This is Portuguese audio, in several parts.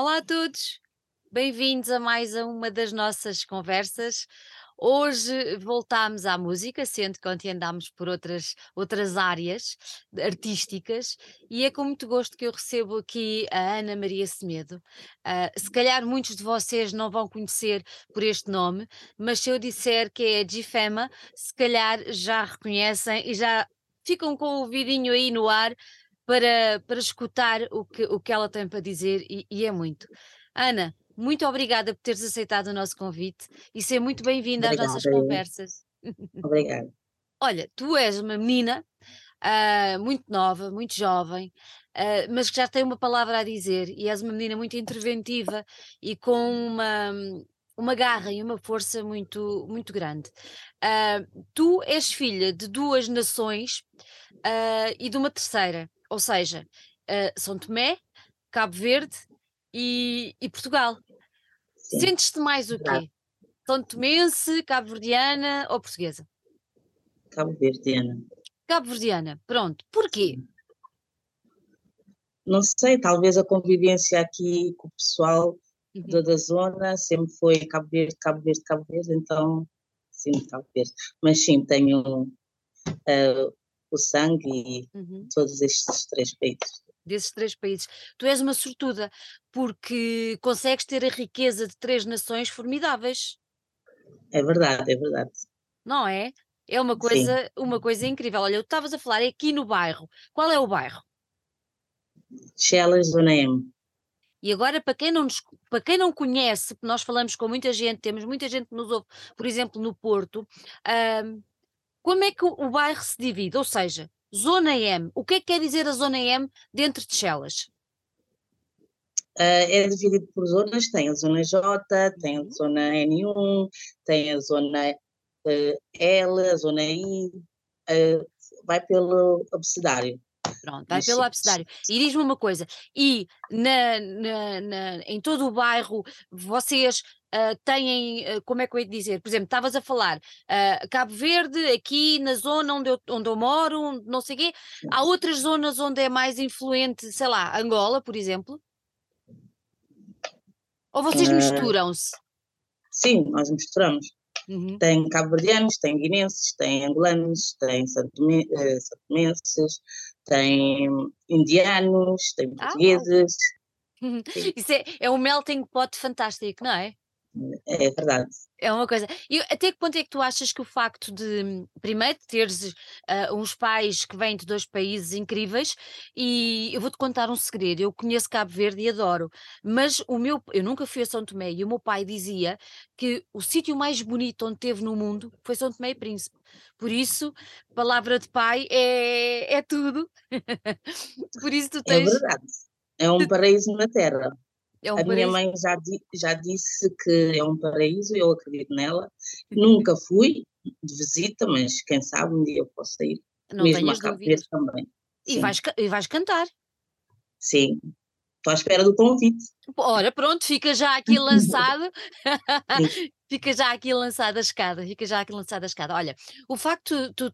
Olá a todos, bem-vindos a mais uma das nossas conversas. Hoje voltámos à música, sendo que ontem andámos por outras, outras áreas artísticas, e é com muito gosto que eu recebo aqui a Ana Maria Semedo. Uh, se calhar muitos de vocês não vão conhecer por este nome, mas se eu disser que é Gifema, se calhar já reconhecem e já ficam com o ouvidinho aí no ar para, para escutar o que, o que ela tem para dizer, e, e é muito. Ana, muito obrigada por teres aceitado o nosso convite e ser muito bem-vinda às nossas conversas. Obrigada. Olha, tu és uma menina uh, muito nova, muito jovem, uh, mas que já tem uma palavra a dizer e és uma menina muito interventiva e com uma, uma garra e uma força muito, muito grande. Uh, tu és filha de duas nações e de uma terceira, ou seja, São Tomé, Cabo Verde e, e Portugal. Sentes-te mais o quê? São tomense, cabo-verdiana ou portuguesa? Cabo-verdiana. Cabo-verdiana, pronto. Porquê? Não sei, talvez a convivência aqui com o pessoal uhum. da, da, zona sempre foi Cabo Verde, Cabo Verde, Cabo Verde, então sim, Cabo Verde. Mas sim, tenho uh, o sangue e uhum. todos estes três países desses três países. Tu és uma sortuda, porque consegues ter a riqueza de três nações formidáveis. É verdade, é verdade. Não é? É uma coisa, uma coisa incrível. Olha, eu estavas a falar aqui no bairro. Qual é o bairro? Chelas, Zona M. E agora, para quem, não nos, para quem não conhece, nós falamos com muita gente, temos muita gente que nos ouve, por exemplo, no Porto, como é que o, bairro se divide? Ou seja, Zona M. O que é que quer dizer a Zona M dentro de Chelas? Uh, é dividido por zonas, tem a zona J, tem a uhum. zona N1, tem a zona uh, L, a zona I, uh, vai pelo abecedário. Pronto, vai pelo abecedário. E diz-me uma coisa, e na, na, na, em todo o bairro vocês uh, têm, uh, como é que eu ia dizer? Por exemplo, estavas a falar uh, Cabo Verde, aqui na zona onde eu, onde eu moro, não sei o quê. Há outras zonas onde é mais influente, sei lá, Angola, por exemplo? Ou vocês misturam-se? Sim, nós misturamos. Uhum. Tem cabo-verdianos, tem guinenses, tem angolanos, tem santomenses, tem indianos, tem portugueses. Ah, Isso é, é um melting pot fantástico, não é? É verdade. É uma coisa. E até que ponto é que tu achas que o facto de, primeiro, teres uh, uns pais que vêm de dois países incríveis, e eu vou-te contar um segredo: eu conheço Cabo Verde e adoro, mas o meu, eu nunca fui a São Tomé e o meu pai dizia que o sítio mais bonito onde teve no mundo foi São Tomé e Príncipe. Por isso, palavra de pai é, é tudo. Por isso tu É tens. verdade. É um paraíso na terra. É um a minha mãe já, já disse que é um paraíso, eu acredito nela. Nunca fui de visita, mas quem sabe um dia eu posso ir. Não Mesmo a Cabo também. E vais, e vais cantar. Sim, estou à espera do convite. Ora, pronto, fica já aqui lançado. fica já aqui lançada a escada, fica já aqui lançada a escada. Olha, o facto de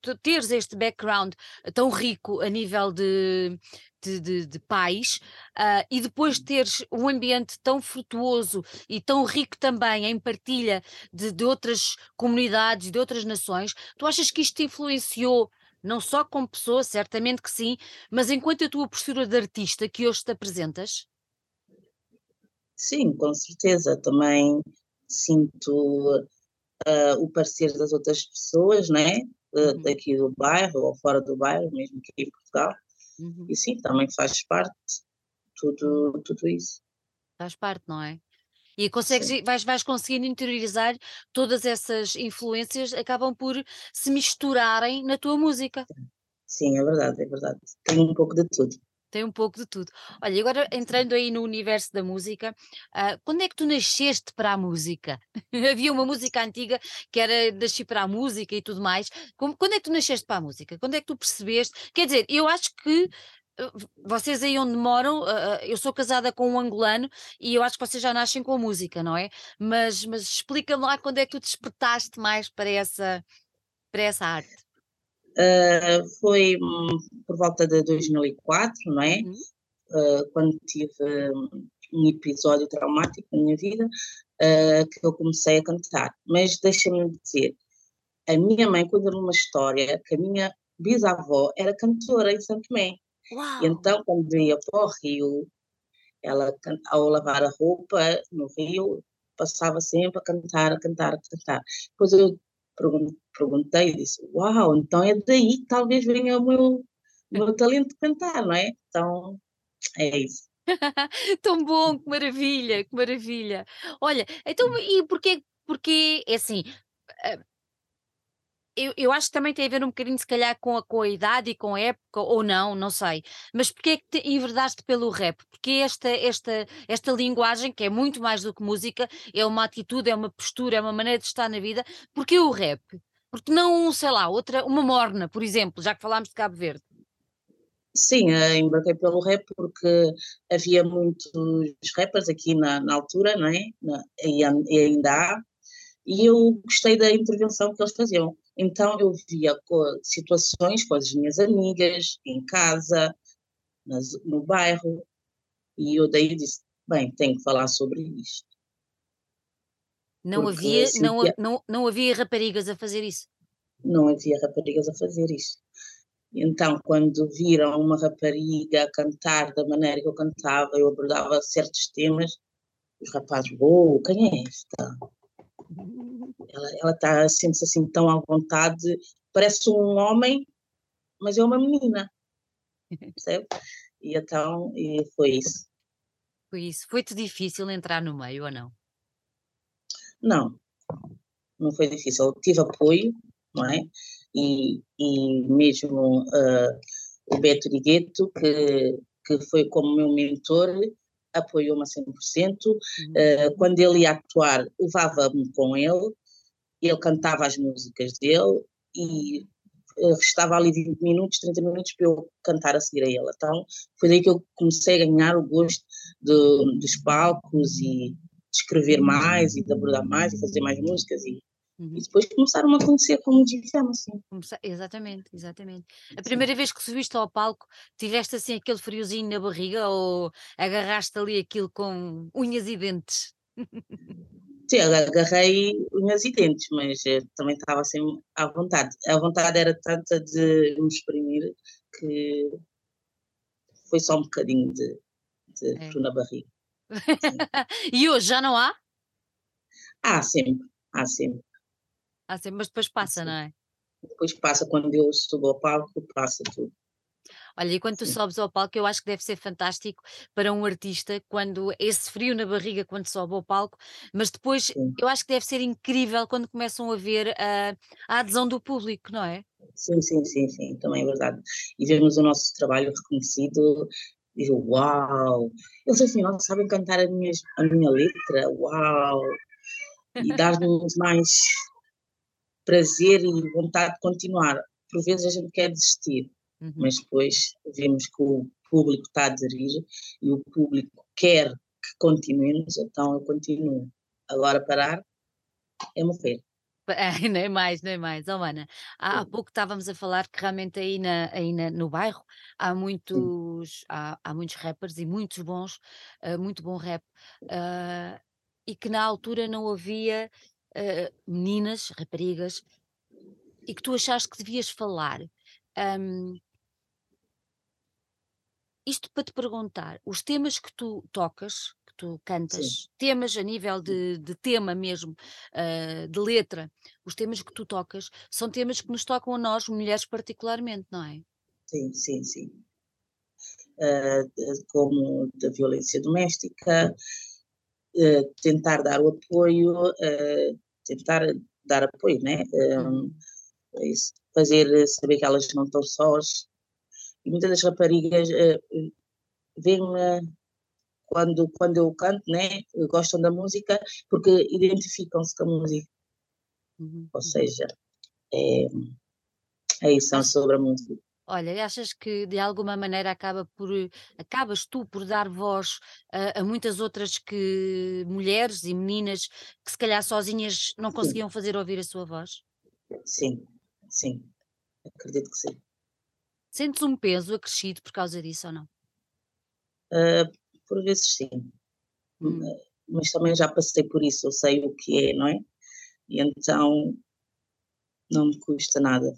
tu teres este background tão rico a nível de, de, de, de pais uh, e depois teres um ambiente tão frutuoso e tão rico também em partilha de, de outras comunidades, de outras nações, tu achas que isto te influenciou não só como pessoa, certamente que sim, mas enquanto a tua postura de artista que hoje te apresentas? Sim, com certeza. Também sinto uh, o parecer das outras pessoas, né? Uh, daqui do bairro ou fora do bairro, mesmo aqui em Portugal. Uhum. E sim, também faz parte tudo, tudo isso. Faz parte, não é? E consegues, vais, vais conseguindo interiorizar todas essas influências, acabam por se misturarem na tua música. Sim, é verdade, é verdade. Tem um pouco de tudo. Tem um pouco de tudo. Olha, agora entrando aí no universo da música, uh, quando é que tu nasceste para a música? Havia uma música antiga que era nasci para a música e tudo mais. Como, quando é que tu nasceste para a música? Quando é que tu percebeste? Quer dizer, eu acho que vocês aí onde moram, uh, eu sou casada com um angolano e eu acho que vocês já nascem com a música, não é? Mas, mas explica-me lá quando é que tu despertaste mais para essa, para essa arte. Uh, foi um, por volta de 2004, não é? Uhum. Uh, quando tive um episódio traumático na minha vida uh, que eu comecei a cantar. Mas deixa-me dizer, a minha mãe conta uma história que a minha bisavó era cantora em Santo Tomé. E então, quando ia para o Rio, ela, ao lavar a roupa no Rio, passava sempre a cantar, a cantar, a cantar. Depois eu perguntei e disse, uau, então é daí que talvez venha o meu, meu talento de cantar, não é? Então, é isso. Tão bom, que maravilha, que maravilha. Olha, então e porquê, porque é assim, eh, eu, eu acho que também tem a ver um bocadinho, se calhar, com a, com a idade e com a época, ou não, não sei. Mas porquê é que te enverdaste pelo rap? Porque esta, esta, esta linguagem, que é muito mais do que música, é uma atitude, é uma postura, é uma maneira de estar na vida. Porquê o rap? Porque não, sei lá, outra, uma morna, por exemplo, já que falámos de Cabo Verde. Sim, eh, embarquei pelo rap porque havia muitos rappers aqui na, na altura, não é? E ainda há, e eu gostei da intervenção que eles faziam. Então eu via situações com as minhas amigas, em casa, no bairro, e eu daí disse, bem, tenho que falar sobre isto. Não Porque havia, não, não, não havia raparigas a fazer isso? Não havia raparigas a fazer isso. Então, quando viram uma rapariga a cantar da maneira que eu cantava, eu abordava certos temas, os rapazes, oh, quem é esta? Ela, está, sente-se assim tão à vontade, parece um homem, mas é uma menina, percebe? E então, e foi isso. Foi isso. Foi-te difícil entrar no meio ou não? Não, não foi difícil. Eu tive apoio, não é? E, e mesmo uh, o Beto Rigueto, que, que foi como meu mentor, apoiou-me a 100%. Uhum. Uh, quando ele ia atuar, levava-me com ele, ele cantava as músicas dele e uh, restava ali 20 minutos, 30 minutos para eu cantar a seguir a ele. Então foi daí que eu comecei a ganhar o gosto de, dos palcos e de escrever mais e de abordar mais e fazer mais músicas e Uhum. E depois começaram a conhecer como dizemos assim. Começa... Exatamente, exatamente. A primeira Sim. vez que subiste ao palco, tiveste assim aquele friozinho na barriga ou agarraste ali aquilo com unhas e dentes? Sim, agarrei unhas e dentes, mas eh, também estava assim à vontade. A vontade era tanta de me exprimir que foi só um bocadinho de, de é. na barriga. e hoje já não há? Há sempre, há sempre. Ah, sim, mas depois passa, não é? Depois passa, quando eu subo ao palco, passa tudo. Olha, e quando tu Sim. sobes ao palco, eu acho que deve ser fantástico para um artista quando esse frio na barriga quando sobe ao palco, mas depois Sim, eu acho que deve ser incrível quando começam a ver a, a adesão do público, não é? sim, sim, sim, sim, também é verdade. E vemos o nosso trabalho reconhecido eu, uau! Eles afinal sabem cantar a minha, a minha letra, uau! E dar-nos mais prazer e vontade de continuar. Por vezes a gente quer desistir, uhum. mas depois vemos que o público está a aderir e o público quer que continuemos, então eu continuo. Agora parar é morrer. É, nem mais, nem mais. Oh, Ana, há, há pouco estávamos a falar que realmente aí, na, aí na, no bairro há muitos, há, há, muitos rappers e muitos bons, uh, muito bom rap, uh, e que na altura não havia uh, meninas, raparigas, e que tu achaste que devias falar. Um, isto para te perguntar, os temas que tu tocas, que tu cantas, Sim. temas a nível de, de tema mesmo, uh, de letra, os temas que tu tocas, são temas que nos tocam a nós, mulheres particularmente, não é? Sim, sim, sim. Uh, como da violência doméstica, uh, tentar dar o apoio, tentar dar apoio, né? Um, é fazer saber que elas não estão sós. E muitas das raparigas uh, vêm uh, quando, quando eu canto, né? Gostam da música porque identificam-se com a música. Uhum. Ou seja, é, é isso, são sobre a música. Olha, achas que de alguma maneira acaba por, acabas tu por dar voz a, a muitas outras que mulheres e meninas que se calhar sozinhas não Sim, conseguiam fazer ouvir a sua voz? sim, sim, acredito que sim. Sentes um peso acrescido por causa disso ou não? Uh, por vezes sim, hum. mas também já passei por isso, eu sei o que é, não é? E então não me custa nada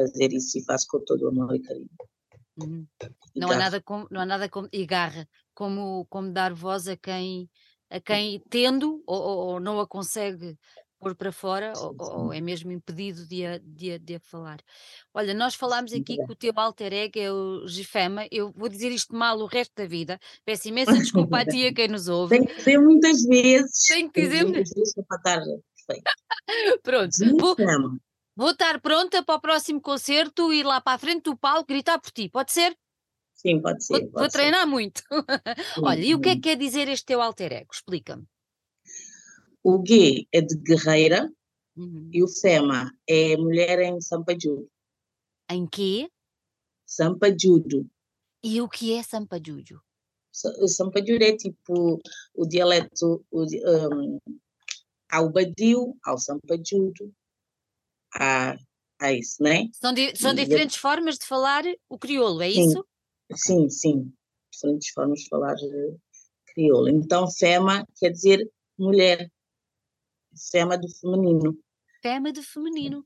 fazer isso e faço com todo o amor e carinho. Uhum. Não, há nada como, não há nada como, e garra, como, como dar voz a quem, a quem tendo ou, ou, não a consegue pôr para fora ou, ou, é mesmo impedido de a, de, a, de a falar. Olha, nós falámos aqui que o teu alter ego é o Gifema, eu vou dizer isto mal o resto da vida, peço imensa desculpa a ti a quem nos ouve. Tem que dizer muitas vezes. Tem que dizer muitas vezes para estar Pronto, vou, vou estar pronta para o próximo concerto, ir lá para a frente do palco, gritar por ti, pode ser? Sim, pode ser. Vou, pode vou treinar muito. Olha, e o que é que quer dizer este teu alter ego? Explica-me. O G é de guerreira uhum. e o Fema é mulher em Sampajudo. Em quê? Sampajudo. E o que é Sampajudo? O Sampajudo é tipo o dialeto, o, um, há o Badio, há o Sampajudo, há, há isso, né? São, di são diferentes eu... formas de falar o crioulo, é sim, isso? Sim, sim. Diferentes formas de falar eh, crioulo. Então, Fema quer dizer mulher. Fema do feminino. Fema do feminino.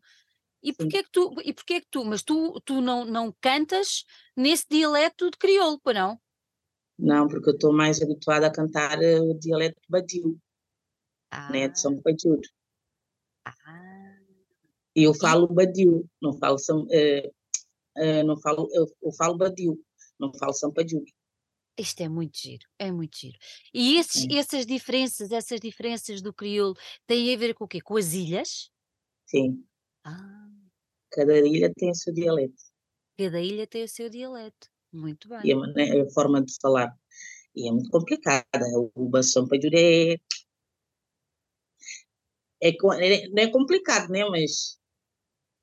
E porquê que tu, e porquê que tu, mas tu, tu não, não cantas nesse dialeto de crioulo, para não? Não, porque eu estou mais habituada a cantar eh, o dialeto badio, ah. né, de São Pedro. Ah. E eu falo badio, não falo São, uh, uh, não falo, eu, eu falo badio, não falo São Pedro. Isto é muito giro, é muito giro. E esses, essas diferenças, essas diferenças do crioulo têm a ver com o quê? Com as ilhas? Sim. Ah. Cada ilha tem o seu dialeto. Cada ilha tem o seu dialeto. Muito bem. E a, maneira, a forma de falar. E é muito complicada. O Bação Pajuré é, é, não é complicado, né? Mas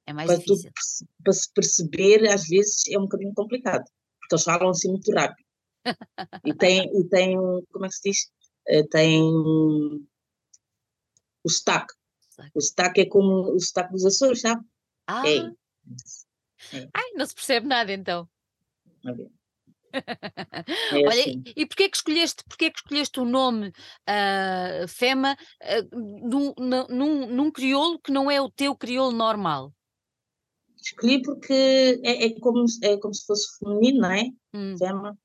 é mais para difícil. Tu, para se perceber, às vezes é um bocadinho complicado, porque eles falam assim muito rápido e tem, e tem, como é que se diz? Uh, tem o sotaque. O sotaque é como o sotaque dos Açores, sabe? Ah. É. é. Ai, não se percebe nada então. É Olha, assim. e porquê que escolheste, porquê que escolheste o nome uh, Fema uh, num, num, num crioulo que não é o teu crioulo normal? Escolhi porque é, é, como, é como se fosse feminino, não é? Hum. Fema.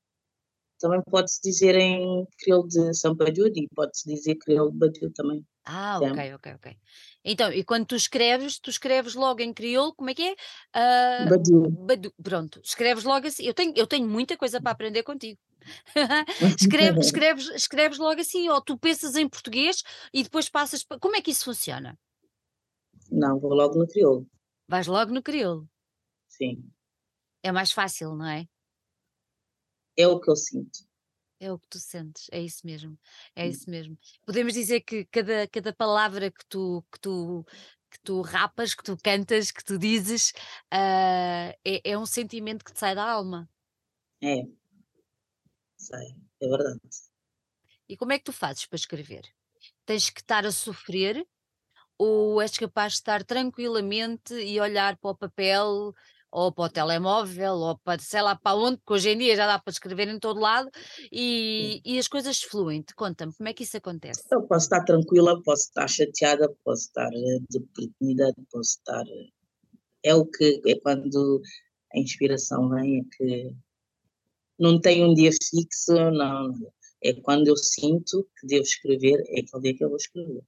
Também pode-se dizer em crioulo de São Pedro e pode-se dizer crioulo de Badiou também. Ah, ok, ok, ok. Então, e quando tu escreves, tu escreves logo em crioulo, como é que é? Uh. Badu, pronto, escreves logo assim. Eu tenho, eu tenho muita coisa para aprender contigo. escreves, escreves, escreves logo assim, ou tu pensas em português e depois passas. Como é que isso funciona? Não, vou logo no crioulo. Vais logo no crioulo. Sim. É mais fácil, não é? É o que eu sinto. É o que tu sentes, é isso mesmo, é hum. isso mesmo. Podemos dizer que cada, cada palavra que tu, que tu que tu rapas, que tu cantas, que tu dizes, uh, é, é um sentimento que te sai da alma. É, sai, é verdade. E como é que tu fazes para escrever? Tens que estar a sofrer ou és capaz de estar tranquilamente e olhar para o papel ou para o telemóvel, ou para sei lá para onde, porque hoje em dia já dá para escrever em todo lado e, e as coisas fluem. Conta-me, como é que isso acontece? Eu posso estar tranquila, posso estar chateada, posso estar eh, deprimida, posso estar. Eh, é o que é quando a inspiração vem, é que não tem um dia fixo, não. É quando eu sinto que devo escrever, é aquele dia que eu vou escrever.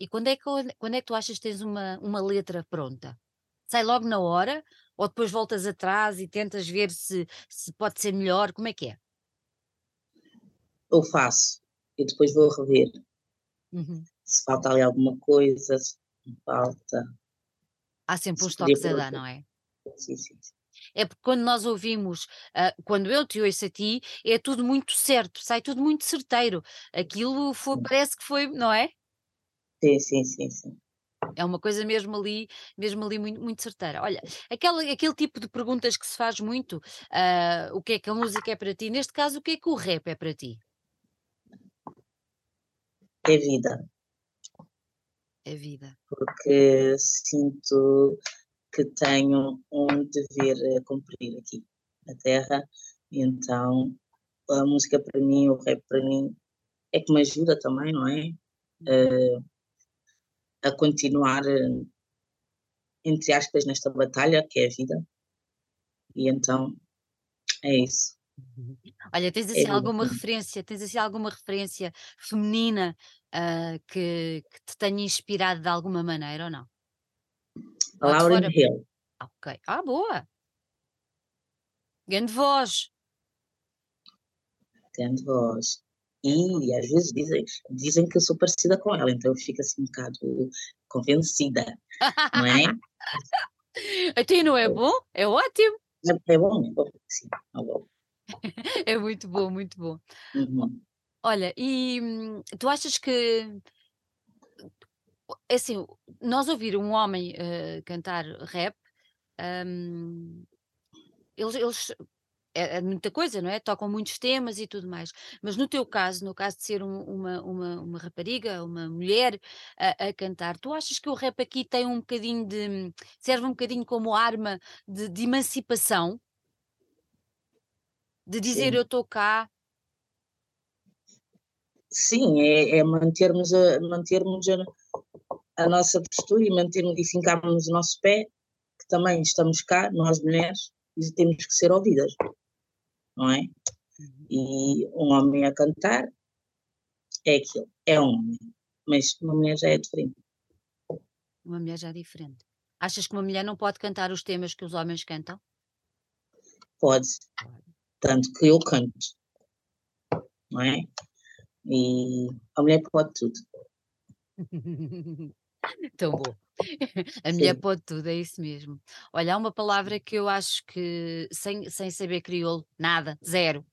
E quando é que, quando é que tu achas que tens uma, uma letra pronta? Sai logo na hora ou depois voltas atrás e tentas ver se, se pode ser melhor? Como é que é? Eu faço e depois vou rever. Uhum. Se falta ali alguma coisa, se falta. Há sempre uns toques a dar, não é? Sim, sim, sim. É porque quando nós ouvimos, uh, quando eu te ouço a ti, é tudo muito certo, sai tudo muito certeiro. Aquilo foi, parece que foi, não é? Sim, sim, sim, sim. É uma coisa mesmo ali, mesmo ali muito, muito certeira. Olha, aquele, aquele tipo de perguntas que se faz muito, uh, o que é que a música é para ti? Neste caso, o que é que o rap é para ti? É vida. É vida. Porque sinto que tenho um dever a cumprir aqui na Terra, então a música para mim, o rap para mim, é que me ajuda também, não é? Uh, a continuar, entre aspas, nesta batalha que é a vida. E então, é isso. Olha, tens assim é alguma referência, tens assim alguma referência feminina uh, que, que, te tenha inspirado de alguma maneira ou não? Lauren Hill. Ah, ok. Ah, boa. Grande voz. Grande voz. E às vezes dizem, dizem que eu sou parecida com ela, então eu fico assim um bocado convencida, não é? Até não é bom? É ótimo. É, é bom, é bom, sim, é bom. É muito bom, muito bom. Uhum. Olha, e hum, tu achas que é assim, nós ouvir um homem uh, cantar rap, um, eles, eles é, é, muita coisa, não é? Tocam muitos temas e tudo mais. Mas no teu caso, no caso de ser um, uma, uma, uma rapariga, uma mulher a, a, cantar, tu achas que o rap aqui tem um bocadinho de. serve um bocadinho como arma de, de emancipação? De dizer Sim. eu estou cá. Sim, é, é mantermos, a, mantermos a, a nossa postura e, mantermos, e fincarmos o nosso pé, que também estamos cá, nós mulheres, e temos que ser ouvidas não é? E um homem a cantar é aquilo, é um homem, mas uma mulher já é diferente. Uma mulher já é diferente. Achas que uma mulher não pode cantar os temas que os homens cantam? Pode, tanto que eu canto, não é? E a mulher pode tudo. Tão bom. A mulher Sim. pode tudo, é isso mesmo. Olha, há uma palavra que eu acho que, sem, sem saber crioulo, nada, zero,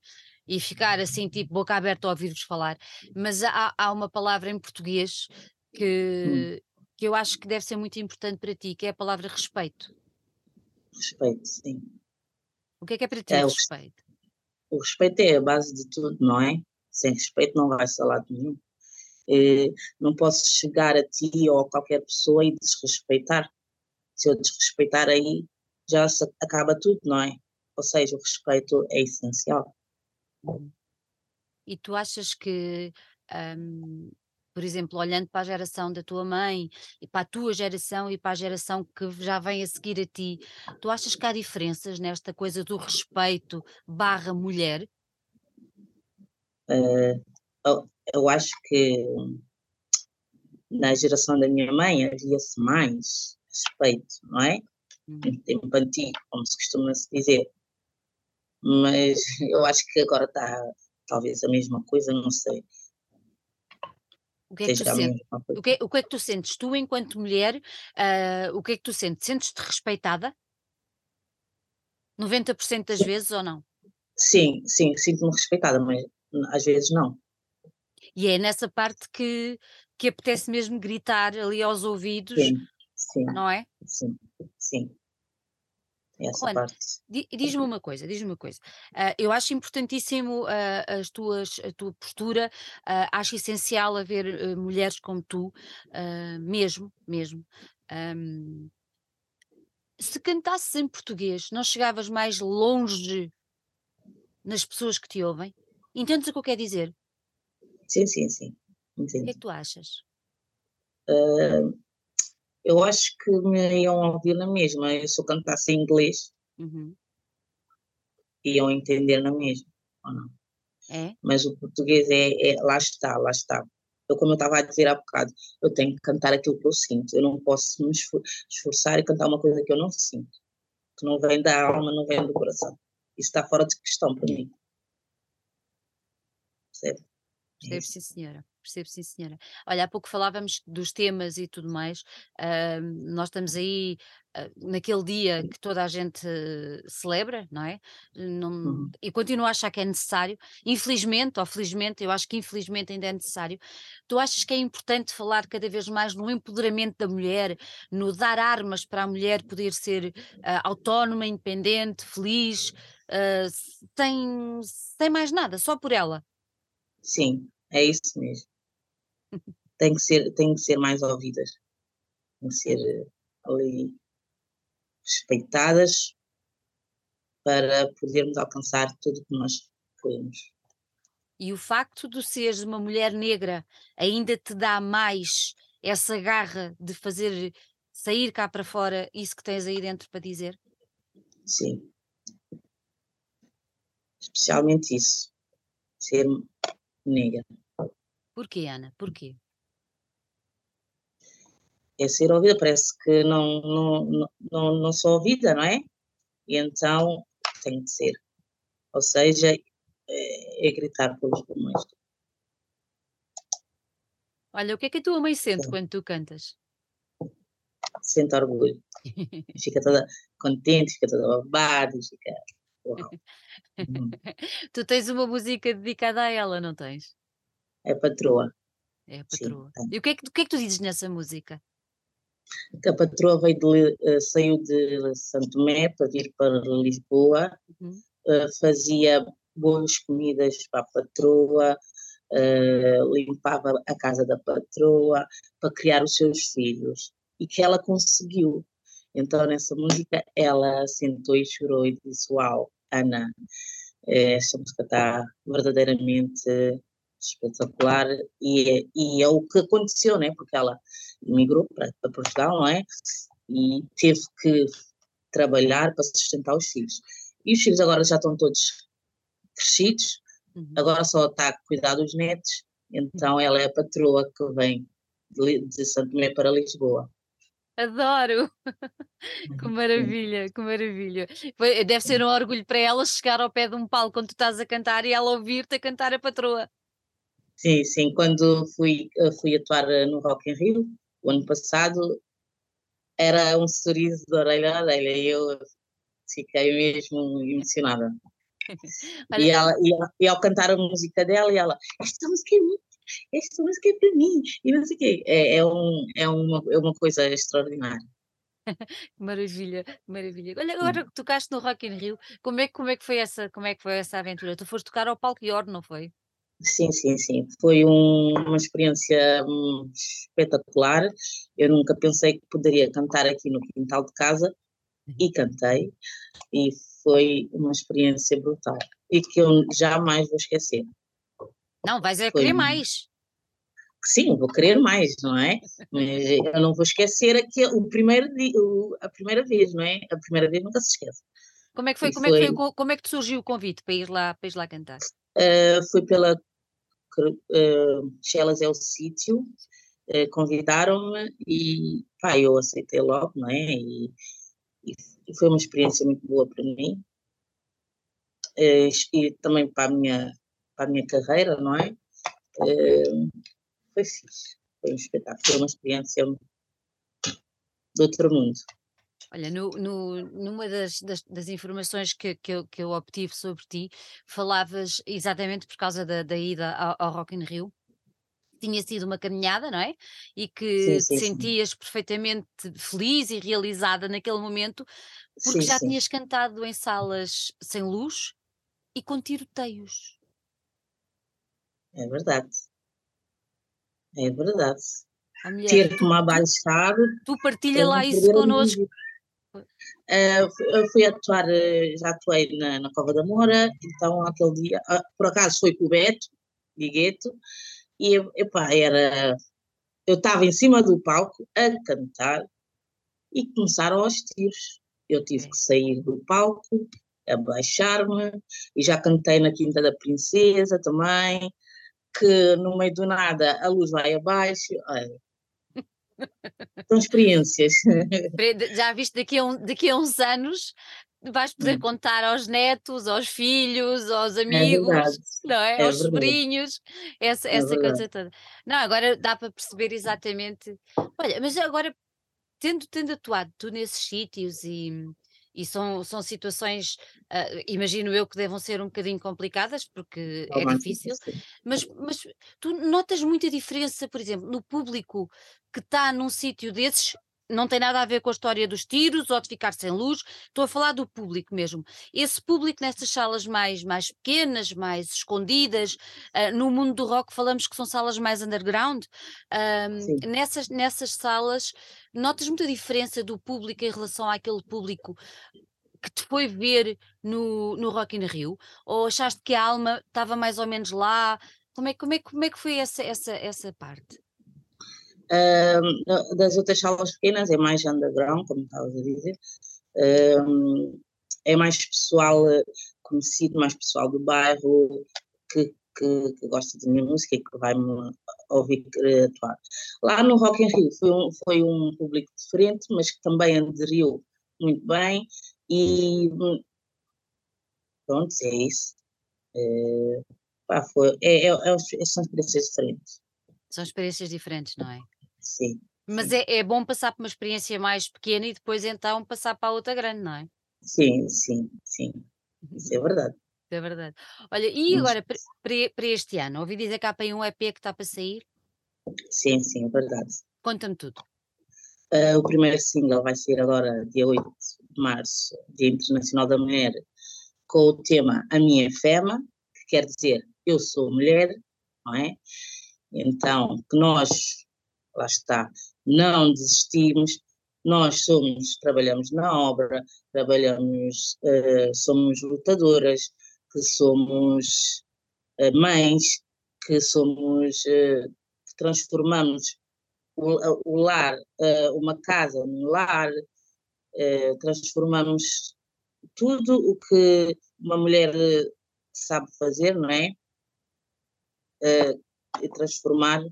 e ficar assim, tipo, boca aberta a ouvir-vos falar, mas há, há uma palavra em português Hum. que, que eu acho que deve ser muito importante para ti, que é a palavra respeito. Respeito, sim. O que é que é para ti É, o, respeito? o respeito é a base de tudo, não é? Sem respeito não vai a lado nenhum. Não posso chegar a ti ou a qualquer pessoa e desrespeitar. Se eu desrespeitar aí, já acaba tudo, não é? Ou seja, o respeito é essencial. E tu achas que, um, por exemplo, olhando para a geração da tua mãe e para a tua geração e para a geração que já vem a seguir a ti, tu achas que há diferenças nesta coisa do respeito barra mulher? Uh, eu acho que na geração da minha mãe havia-se mais respeito, não é? Uhum. Tempo antigo, como se costuma se dizer. Mas eu acho que agora está talvez a mesma coisa, não sei. O que, é que tu sentes? O, que, o que é que tu sentes? Tu, enquanto mulher, uh, o que é que tu sentes? Sentes-te respeitada? 90% das vezes ou não? Sim, sim, sinto-me respeitada, mas às vezes não. E é nessa parte que, que apetece mesmo gritar ali aos ouvidos, sim, sim, não é? Sim, sim. Essa Olha, parte. Diz-me uma coisa, diz-me uma coisa. Uh, eu acho importantíssimo uh, as tuas, a tua postura, uh, acho essencial haver mulheres como tu, mesmo, mesmo. Um, se cantasses em português, não chegavas mais longe nas pessoas que te ouvem? Entendes o que eu quero dizer? Sim, sim, sim. O que é que tu achas? Uh, eu acho que me iam ouvir na mesma. Eu se eu cantasse em inglês, uhum. iam entender na mesma, ou não? É? Mas o português é, é, lá está, lá está. Eu, como eu estava a dizer há bocado, eu tenho que cantar aquilo que eu sinto. Eu não posso me esforçar e cantar uma coisa que eu não sinto. Que não vem da alma, não vem do coração. Isso está fora de questão para mim. Percebe? Percebo, sim, senhora. Percebo, sim, senhora. Olha, há pouco falávamos dos temas e tudo mais. Uh, nós estamos aí uh, naquele dia que toda a gente celebra, não é? Não, uhum. E continuo a achar que é necessário. Infelizmente, ou felizmente, eu acho que infelizmente ainda é necessário. Tu achas que é importante falar cada vez mais no empoderamento da mulher, no dar armas para a mulher poder ser uh, autónoma, independente, feliz, sem, sem mais nada, só por ela? Sim, é isso mesmo. tem que ser, tem que ser mais ouvidas. Tem que ser eh, ali respeitadas para podermos alcançar tudo o que nós queremos. E o facto de seres uma mulher negra ainda te dá mais essa garra de fazer sair cá para fora isso que tens aí dentro para dizer? Sim. Especialmente isso. Ser negra. Porquê, Ana? Porquê? É ser ouvida, parece que não, não, não, não sou ouvida, não é? E então tem de ser. Ou seja, é, é gritar pelos pulmões. Olha, o que é que a tua mãe sente Sim. quando tu cantas? Sente orgulho. fica toda contente, fica toda babada, fica. Uhum. tu tens uma música dedicada a ela, não tens? É patroa. É a patroa. Sim, e o que, é que, o que é que tu dizes nessa música? Que a patroa veio de, uh, saiu de Santo Tomé para vir para Lisboa, uhum. uh, fazia boas comidas para a patroa, uh, limpava a casa da patroa para criar os seus filhos e que ela conseguiu. Então, nessa música, ela sentou e chorou e disse: Uau, Ana, esta música está verdadeiramente espetacular e é, e é o que aconteceu, né? Porque ela migrou para, para Portugal, não é? E teve que trabalhar para sustentar os filhos. E os filhos agora já estão todos crescidos, uhum. agora só está a cuidar dos netos, então ela é a patroa que vem de, de Santo Tomé para Lisboa. Adoro! Que maravilha, que maravilha. Deve ser um orgulho para ela chegar ao pé de um palco quando tu estás a cantar e ela ouvir-te a cantar a patroa. Sim, sim. Quando fui, fui atuar eh, no Rock in Rio, o ano passado, era um sorriso de orelha a orelha e eu fiquei mesmo emocionada. e, ela, e, e, ao cantar a música dela, e ela, esta música é muito, esta música é para mim, e não sei o quê. É, é, um, é, uma, é uma coisa extraordinária. maravilha, maravilha. Olha, agora que tocaste no Rock in Rio, como é, como, é que foi essa, como é que foi essa aventura? Tu foste tocar ao Palco Ior, não foi? Sim, sim, sim. Foi um, uma experiência um, espetacular. Eu nunca pensei que poderia cantar aqui no quintal de casa e uhum. cantei. E foi uma experiência brutal e que eu jamais vou esquecer. Não, vais a querer mais. Sim, vou querer mais, não é? Mas eu não vou esquecer aquele, o primeiro a primeira vez, não é? A primeira vez nunca se esquece. Como é que foi? Como, foi... É que foi como é que te surgiu o convite para ir lá, para ir lá cantar? Uh, foi pela uh, Chelas é o sítio, uh, convidaram-me e pá, eu aceitei logo, não é? E, e foi uma experiência muito boa para mim uh, e também para a minha, para a minha carreira, não é? Foi fixe, foi um espetáculo, foi uma experiência do outro mundo. Olha, no, no, numa das, das, das informações que, que, eu, que eu obtive sobre ti, falavas exatamente por causa da, da ida ao, ao Rock in Rio, tinha sido uma caminhada, não é? E que sim, sim, te sentias sim. perfeitamente feliz e realizada naquele momento, porque já tinhas cantado em salas sem luz e com tiroteios. É verdade. É verdade. Mulher, Ter que me abaixar. Tu partilha lá isso connosco. Uh, fui atuar, já atuei na, na Cova da Moura, então aquele dia, uh, por acaso foi com o Beto, de Gueto, e epá, era. Eu estava em cima do palco a cantar e começaram os tiros. Eu tive que sair do palco, abaixar-me, e já cantei na Quinta da Princesa também, que no meio do nada a luz vai abaixo. Olha, são experiências. Já viste daqui a, um, daqui a uns anos vais poder hum. contar aos netos, aos filhos, aos é amigos, é não é? é aos verdade. sobrinhos, essa, é essa coisa toda. Não, agora dá para perceber exatamente. Olha, mas agora, tendo, tendo atuado tu nesses sítios e, e são, são situações, uh, imagino eu, que devam ser um bocadinho complicadas, porque é difícil, mas, mas tu notas muita diferença, por exemplo, no público que está num sítio desses não tem nada a ver com a história dos tiros ou de ficar sem luz, estou a falar do público mesmo. Esse público nessas salas mais, mais pequenas, mais escondidas, uh, no mundo do rock falamos que são salas mais underground, uh, nessas, nessas salas notas muita diferença do público em relação àquele público que te foi ver no, no Rock in Rio? Ou achaste que a alma estava mais ou menos lá? Como é, como é, como é que foi essa, essa, essa parte? Das outras salas pequenas é mais underground, como estavas a dizer. É mais pessoal eh, conhecido, mais pessoal do bairro que, que, que gosta de minha música e que vai-me ouvir atuar. Lá no Rock in Rio foi um, foi um público diferente, mas que também aderiu muito bem e pronto, é isso. É, pá, foi, é, é, é, são experiências diferentes. São experiências diferentes, não é? Sim. Mas é, é bom passar por uma experiência mais pequena e depois então passar para a outra grande, não é? Sim, sim, sim. Isso é verdade. É verdade. Olha, e Mas, agora para, este ano? Ouvi dizer que há para um EP que está para sair? sim, sim, é verdade. Conta-me tudo. Ah, o primeiro single vai ser agora, dia 8 de março, Dia Internacional da Mulher, com o tema A Minha Fema, que quer dizer Eu Sou Mulher, não é? Então, que nós, lá está, não desistimos, nós somos, trabalhamos na obra, trabalhamos, ah, somos lutadoras, que somos ah, mães, que somos, que transformamos o, o lar, uma casa num lar, transformamos tudo o que uma mulher sabe fazer, não é? E transformar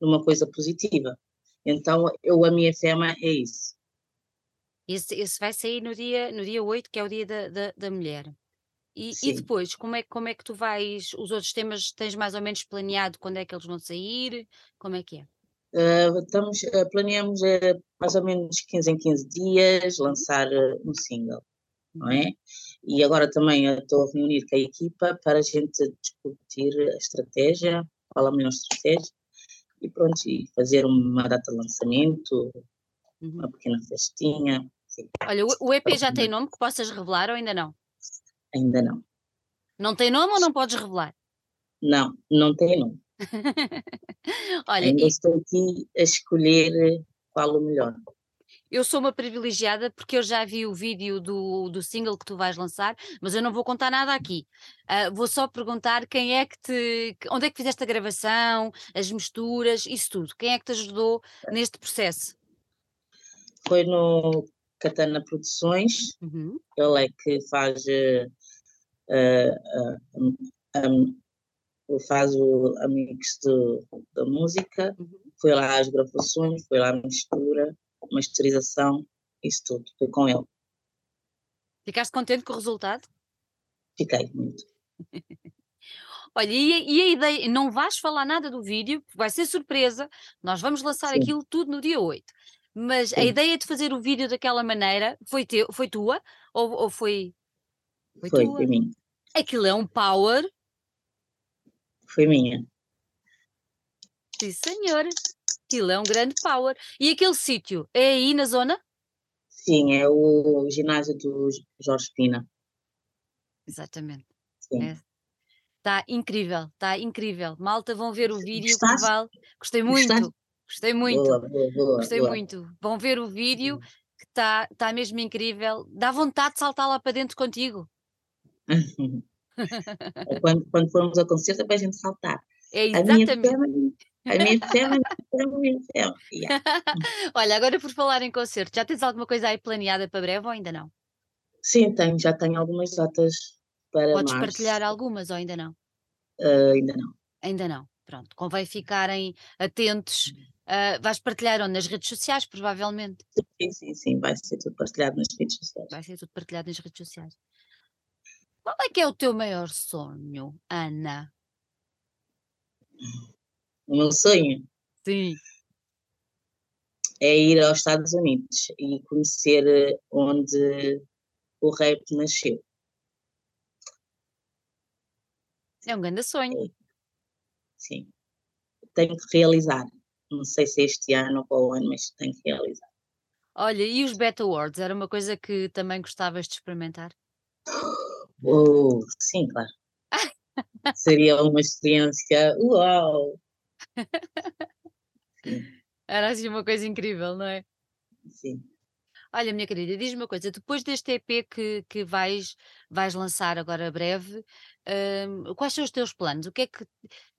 numa coisa positiva. Então, eu, a minha fema é isso. Esse vai sair no dia, no dia 8, que é o dia da, da, da mulher. E, e depois, como é, como é que tu vais, os outros temas tens mais ou menos planeado quando é que eles vão sair? Como é que é? Uh, estamos, uh, planeamos uh, mais ou menos 15 em 15 dias lançar um single, não é? E agora também estou a reunir com a equipa para a gente discutir a estratégia, qual a melhor estratégia, e pronto, e fazer uma data de lançamento, uhum. uma pequena festinha. Olha, o, o EP já tem nome que possas revelar ou ainda não? Ainda não. Não tem nome ou não podes revelar? Não, não tem nome. Olha, Ainda e... estou aqui a escolher qual o melhor. Eu sou uma privilegiada porque eu já vi o vídeo do, do single que tu vais lançar, mas eu não vou contar nada aqui. Uh, vou só perguntar quem é que te. onde é que fizeste a gravação, as misturas, isso tudo. Quem é que te ajudou neste processo? Foi no Katana Produções, uhum. ele é que faz uh, uh, faz o, a mix de, da música, uhum. foi lá as gravações, foi lá a mistura, masterização, isso tudo, foi com ele. Ficaste contente com o resultado? Fiquei muito. Olha, e a, e a, ideia, não vais falar nada do vídeo, vai ser surpresa, nós vamos lançar Sim. aquilo tudo no dia 8. Mas Sim. a ideia de fazer o vídeo daquela maneira foi, teu, foi tua? Ou, ou foi. Foi, foi tua? mim. Aquilo é um power foi minha. Sim, senhor. Aquilo é um grande power. E aquele sítio é aí na zona? Sim, é o ginásio do Jorge Pina. Exatamente. Sim. É. Está incrível, está incrível. Malta, vão ver o vídeo que vale. Gostei muito. Gostaste? Gostei muito. Boa, boa, boa, Gostei muito. Vão ver o vídeo que está tá mesmo incrível. Dá vontade de saltar lá para dentro contigo. Quando, quando formos ao concerto é para a gente saltar. É exatamente. A minha a minha yeah. Olha, agora por falar em concerto, já tens alguma coisa aí planeada para breve ou ainda não? Sim, tenho, já tenho algumas datas para Podes março. partilhar algumas ou ainda não? Uh, ainda não. Ainda não, pronto. Convém ficarem atentos. Uh, vais partilhar onde? Nas redes sociais, provavelmente? Sim, sim, sim, vai ser tudo partilhado nas redes sociais. Vai ser tudo partilhado nas redes sociais. Qual é que é o teu maior sonho, Ana? O meu sonho? Sim. É ir aos Estados Unidos e conhecer eh, onde o rap nasceu. É um grande sonho. É. Sim. Tenho que realizar. Não sei se este ano ou o ano, mas tenho que realizar. Olha, e os Beta Awards? Era uma coisa que também gostavas de experimentar? Oh, sim, claro. Seria uma experiência uau! Era assim uma coisa incrível, não é? Sim. Olha, minha querida, diz-me uma coisa, depois deste EP que, que vais, vais lançar agora breve, hum, quais são os teus planos? O que é que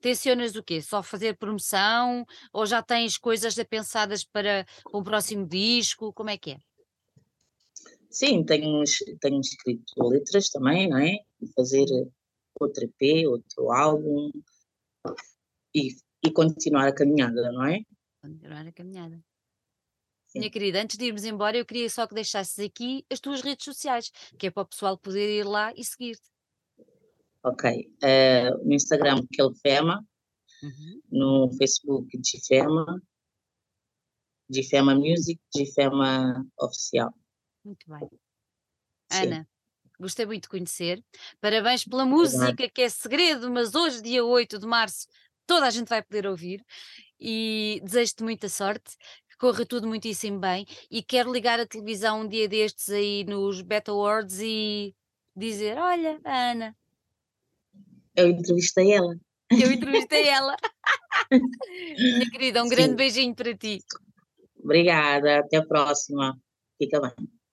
tencionas o quê? Só fazer promoção? Ou já tens coisas pensadas para um próximo disco? Como é que é? Sim, tenho, tenho escrito letras também, não é? E fazer outro EP, outro álbum e, e continuar a caminhada, não é? Continuar a caminhada. Sim. Minha querida, antes de irmos embora, eu queria só que deixasses aqui as tuas redes sociais, que é para o pessoal poder ir lá e seguir-te. Ok. Eh, no Instagram, Kelfema, Uhum. no Facebook, Gifema, Gifema Music, Gifema Oficial. Muito bem. Sim, Ana, gostei muito de conhecer. Parabéns pela música, que é segredo, mas hoje, dia 8 de março, toda a gente vai poder ouvir. E desejo-te muita sorte, que corra tudo muitíssimo bem. E quero ligar a televisão um dia destes aí nos Beta Awards e dizer: Olha, Ana, Eu entrevistei ela. eu entrevistei ela. Minha querida, um grande Sim, beijinho para ti. obrigada. Até a próxima. Fica bem.